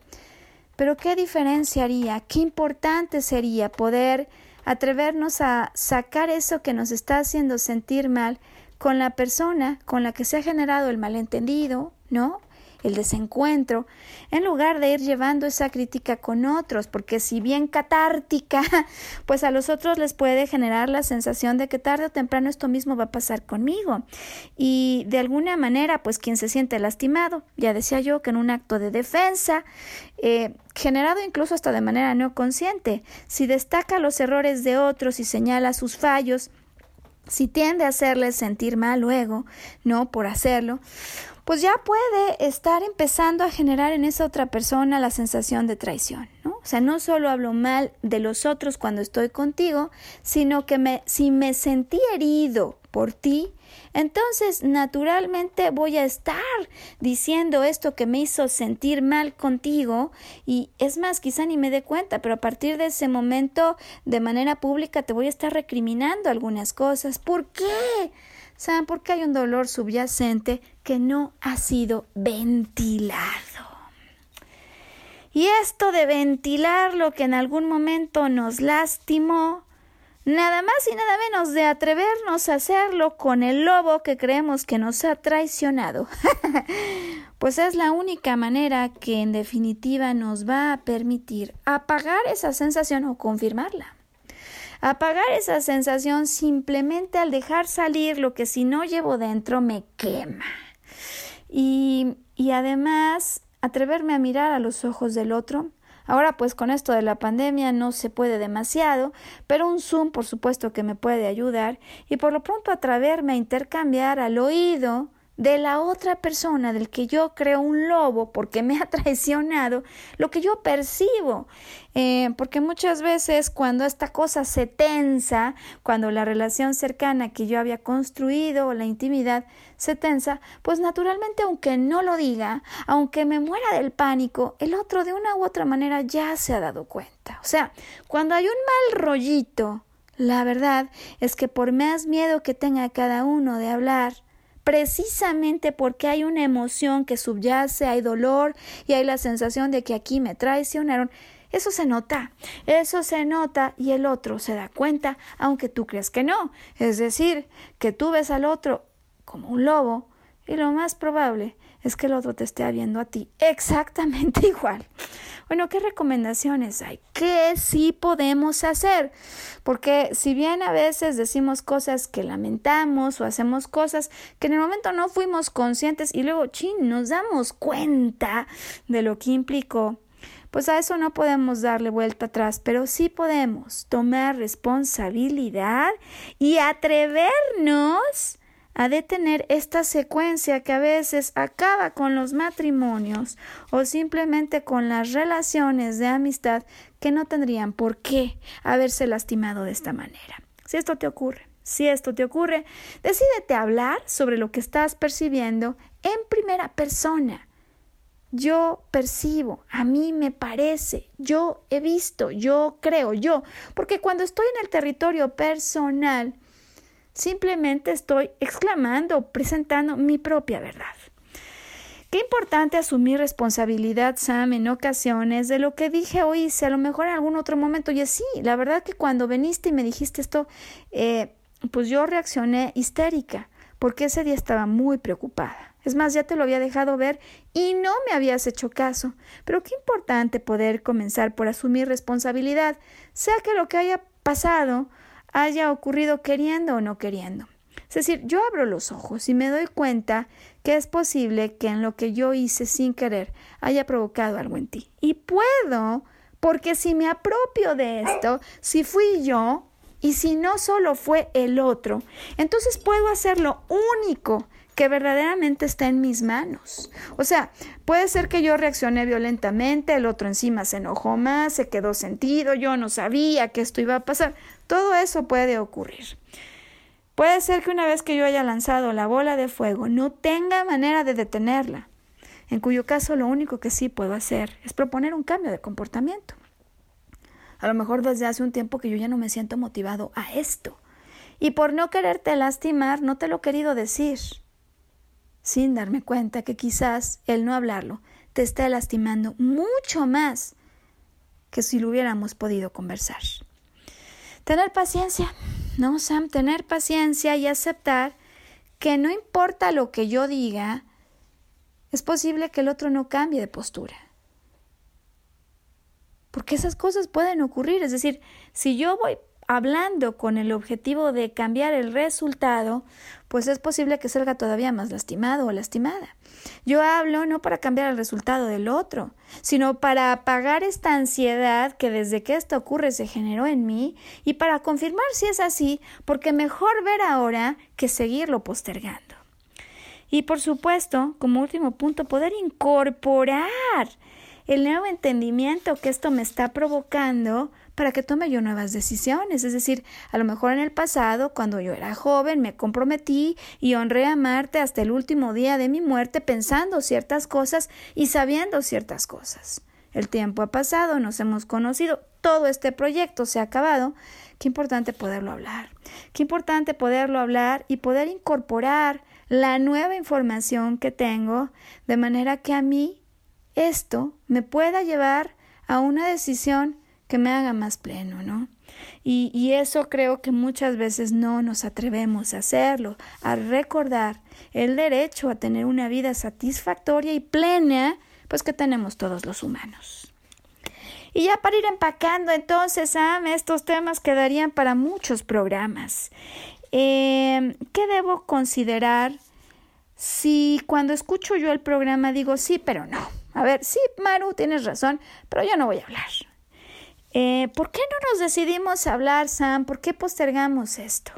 Pero qué diferencia haría, qué importante sería poder atrevernos a sacar eso que nos está haciendo sentir mal con la persona con la que se ha generado el malentendido, ¿no? El desencuentro, en lugar de ir llevando esa crítica con otros, porque si bien catártica, pues a los otros les puede generar la sensación de que tarde o temprano esto mismo va a pasar conmigo. Y de alguna manera, pues quien se siente lastimado, ya decía yo que en un acto de defensa, eh, generado incluso hasta de manera no consciente, si destaca los errores de otros y señala sus fallos, si tiende a hacerles sentir mal luego, no por hacerlo, pues ya puede estar empezando a generar en esa otra persona la sensación de traición, ¿no? O sea, no solo hablo mal de los otros cuando estoy contigo, sino que me, si me sentí herido por ti, entonces naturalmente voy a estar diciendo esto que me hizo sentir mal contigo y es más, quizá ni me dé cuenta, pero a partir de ese momento de manera pública te voy a estar recriminando algunas cosas. ¿Por qué? ¿Saben por qué hay un dolor subyacente que no ha sido ventilado? Y esto de ventilar lo que en algún momento nos lastimó, nada más y nada menos de atrevernos a hacerlo con el lobo que creemos que nos ha traicionado, pues es la única manera que en definitiva nos va a permitir apagar esa sensación o confirmarla. Apagar esa sensación simplemente al dejar salir lo que si no llevo dentro me quema. Y, y además atreverme a mirar a los ojos del otro. Ahora pues con esto de la pandemia no se puede demasiado, pero un Zoom por supuesto que me puede ayudar y por lo pronto atreverme a intercambiar al oído de la otra persona del que yo creo un lobo porque me ha traicionado, lo que yo percibo. Eh, porque muchas veces cuando esta cosa se tensa, cuando la relación cercana que yo había construido o la intimidad se tensa, pues naturalmente aunque no lo diga, aunque me muera del pánico, el otro de una u otra manera ya se ha dado cuenta. O sea, cuando hay un mal rollito, la verdad es que por más miedo que tenga cada uno de hablar, precisamente porque hay una emoción que subyace, hay dolor y hay la sensación de que aquí me traicionaron. Eso se nota, eso se nota y el otro se da cuenta, aunque tú crees que no. Es decir, que tú ves al otro como un lobo y lo más probable es que el otro te esté viendo a ti exactamente igual. Bueno, ¿qué recomendaciones hay? ¿Qué sí podemos hacer? Porque si bien a veces decimos cosas que lamentamos o hacemos cosas que en el momento no fuimos conscientes y luego, chin, nos damos cuenta de lo que implicó, pues a eso no podemos darle vuelta atrás, pero sí podemos tomar responsabilidad y atrevernos a detener esta secuencia que a veces acaba con los matrimonios o simplemente con las relaciones de amistad que no tendrían por qué haberse lastimado de esta manera. Si esto te ocurre, si esto te ocurre, decídete hablar sobre lo que estás percibiendo en primera persona. Yo percibo, a mí me parece, yo he visto, yo creo, yo, porque cuando estoy en el territorio personal, Simplemente estoy exclamando, presentando mi propia verdad. Qué importante asumir responsabilidad, Sam, en ocasiones de lo que dije o hice, a lo mejor en algún otro momento. Y así, la verdad que cuando viniste y me dijiste esto, eh, pues yo reaccioné histérica, porque ese día estaba muy preocupada. Es más, ya te lo había dejado ver y no me habías hecho caso. Pero qué importante poder comenzar por asumir responsabilidad, sea que lo que haya pasado haya ocurrido queriendo o no queriendo. Es decir, yo abro los ojos y me doy cuenta que es posible que en lo que yo hice sin querer haya provocado algo en ti. Y puedo, porque si me apropio de esto, si fui yo y si no solo fue el otro, entonces puedo hacer lo único que verdaderamente está en mis manos. O sea, puede ser que yo reaccioné violentamente, el otro encima se enojó más, se quedó sentido, yo no sabía que esto iba a pasar. Todo eso puede ocurrir. Puede ser que una vez que yo haya lanzado la bola de fuego no tenga manera de detenerla, en cuyo caso lo único que sí puedo hacer es proponer un cambio de comportamiento. A lo mejor desde hace un tiempo que yo ya no me siento motivado a esto. Y por no quererte lastimar, no te lo he querido decir sin darme cuenta que quizás el no hablarlo te esté lastimando mucho más que si lo hubiéramos podido conversar. Tener paciencia, ¿no, Sam? Tener paciencia y aceptar que no importa lo que yo diga, es posible que el otro no cambie de postura. Porque esas cosas pueden ocurrir. Es decir, si yo voy hablando con el objetivo de cambiar el resultado, pues es posible que salga todavía más lastimado o lastimada. Yo hablo no para cambiar el resultado del otro, sino para apagar esta ansiedad que desde que esto ocurre se generó en mí y para confirmar si es así, porque mejor ver ahora que seguirlo postergando. Y por supuesto, como último punto, poder incorporar el nuevo entendimiento que esto me está provocando para que tome yo nuevas decisiones. Es decir, a lo mejor en el pasado, cuando yo era joven, me comprometí y honré a amarte hasta el último día de mi muerte pensando ciertas cosas y sabiendo ciertas cosas. El tiempo ha pasado, nos hemos conocido, todo este proyecto se ha acabado. Qué importante poderlo hablar. Qué importante poderlo hablar y poder incorporar la nueva información que tengo de manera que a mí esto me pueda llevar a una decisión que me haga más pleno, ¿no? Y, y, eso creo que muchas veces no nos atrevemos a hacerlo, a recordar el derecho a tener una vida satisfactoria y plena, pues que tenemos todos los humanos. Y ya para ir empacando entonces, Sam, estos temas quedarían para muchos programas. Eh, ¿Qué debo considerar si cuando escucho yo el programa digo sí, pero no? A ver, sí, Maru, tienes razón, pero yo no voy a hablar. Eh, ¿Por qué no nos decidimos a hablar, Sam? ¿Por qué postergamos esto?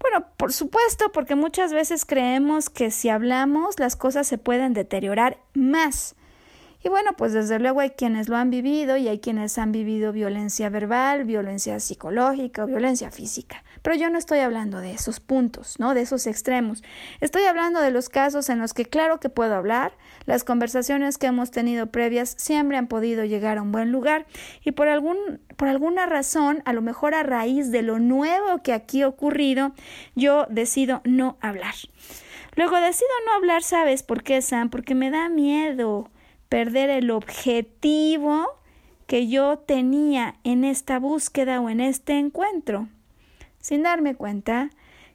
Bueno, por supuesto, porque muchas veces creemos que si hablamos las cosas se pueden deteriorar más. Y bueno, pues desde luego hay quienes lo han vivido y hay quienes han vivido violencia verbal, violencia psicológica o violencia física. Pero yo no estoy hablando de esos puntos, ¿no? De esos extremos. Estoy hablando de los casos en los que claro que puedo hablar, las conversaciones que hemos tenido previas siempre han podido llegar a un buen lugar y por algún por alguna razón, a lo mejor a raíz de lo nuevo que aquí ha ocurrido, yo decido no hablar. Luego decido no hablar, ¿sabes por qué, Sam? Porque me da miedo perder el objetivo que yo tenía en esta búsqueda o en este encuentro, sin darme cuenta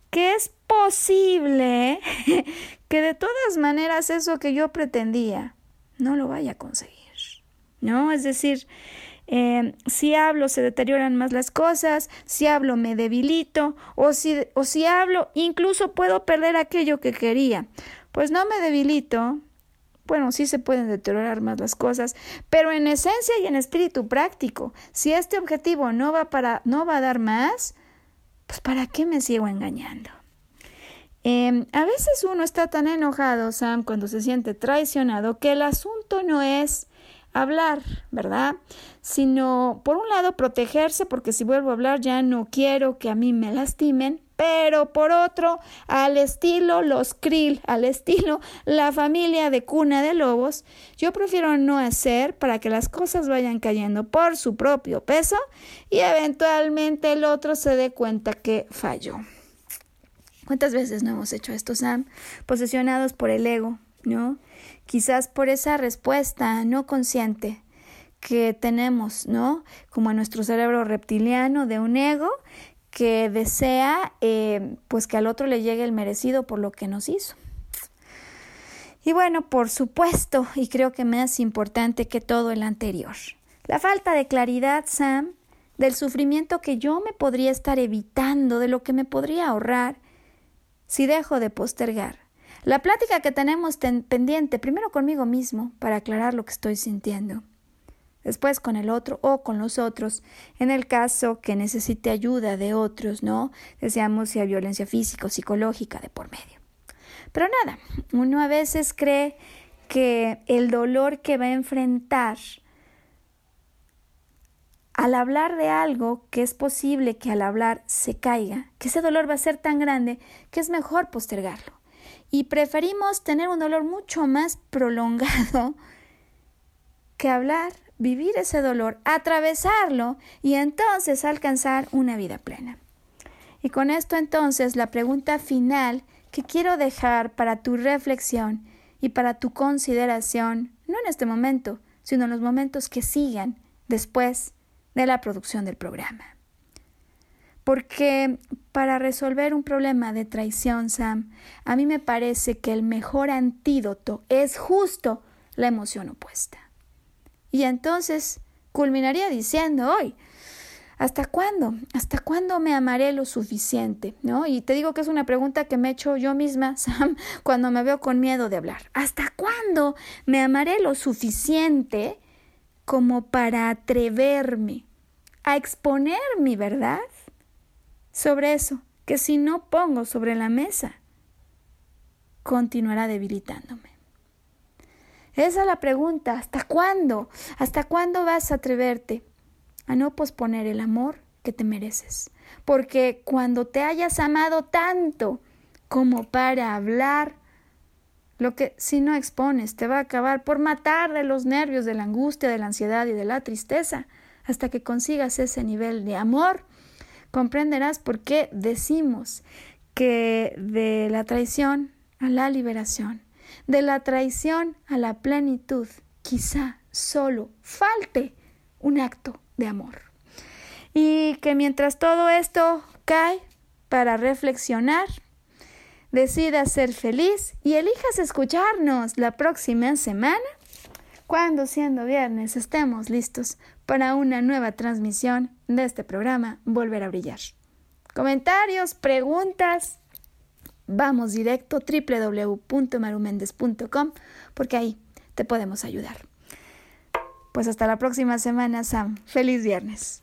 que es posible que de todas maneras eso que yo pretendía no lo vaya a conseguir. ¿No? Es decir, eh, si hablo se deterioran más las cosas, si hablo me debilito, o si, o si hablo incluso puedo perder aquello que quería. Pues no me debilito, bueno, sí se pueden deteriorar más las cosas, pero en esencia y en espíritu práctico, si este objetivo no va, para, no va a dar más, pues ¿para qué me sigo engañando? Em, a veces uno está tan enojado, Sam, cuando se siente traicionado, que el asunto no es hablar, ¿verdad? Sino, por un lado, protegerse, porque si vuelvo a hablar ya no quiero que a mí me lastimen, pero por otro, al estilo los krill, al estilo la familia de cuna de lobos, yo prefiero no hacer para que las cosas vayan cayendo por su propio peso y eventualmente el otro se dé cuenta que falló. ¿Cuántas veces no hemos hecho esto, Sam? Posesionados por el ego, ¿no? Quizás por esa respuesta no consciente que tenemos, ¿no? Como en nuestro cerebro reptiliano de un ego que desea, eh, pues que al otro le llegue el merecido por lo que nos hizo. Y bueno, por supuesto, y creo que más importante que todo el anterior, la falta de claridad, Sam, del sufrimiento que yo me podría estar evitando, de lo que me podría ahorrar, si dejo de postergar la plática que tenemos pendiente, primero conmigo mismo, para aclarar lo que estoy sintiendo, después con el otro o con los otros, en el caso que necesite ayuda de otros, ¿no? Deseamos si hay violencia física o psicológica de por medio. Pero nada, uno a veces cree que el dolor que va a enfrentar al hablar de algo que es posible que al hablar se caiga, que ese dolor va a ser tan grande que es mejor postergarlo. Y preferimos tener un dolor mucho más prolongado que hablar, vivir ese dolor, atravesarlo y entonces alcanzar una vida plena. Y con esto entonces la pregunta final que quiero dejar para tu reflexión y para tu consideración, no en este momento, sino en los momentos que sigan después de la producción del programa. Porque para resolver un problema de traición, Sam, a mí me parece que el mejor antídoto es justo la emoción opuesta. Y entonces culminaría diciendo hoy, ¿hasta cuándo? ¿Hasta cuándo me amaré lo suficiente? ¿No? Y te digo que es una pregunta que me he hecho yo misma, Sam, cuando me veo con miedo de hablar. ¿Hasta cuándo me amaré lo suficiente como para atreverme a exponer mi verdad sobre eso, que si no pongo sobre la mesa, continuará debilitándome. Esa es la pregunta, ¿hasta cuándo? ¿Hasta cuándo vas a atreverte a no posponer el amor que te mereces? Porque cuando te hayas amado tanto como para hablar, lo que si no expones te va a acabar por matar de los nervios, de la angustia, de la ansiedad y de la tristeza, hasta que consigas ese nivel de amor, comprenderás por qué decimos que de la traición a la liberación, de la traición a la plenitud, quizá solo falte un acto de amor. Y que mientras todo esto cae para reflexionar, decidas ser feliz y elijas escucharnos la próxima semana cuando siendo viernes estemos listos para una nueva transmisión de este programa Volver a Brillar. Comentarios, preguntas, vamos directo www.marumendez.com porque ahí te podemos ayudar. Pues hasta la próxima semana, Sam. Feliz viernes.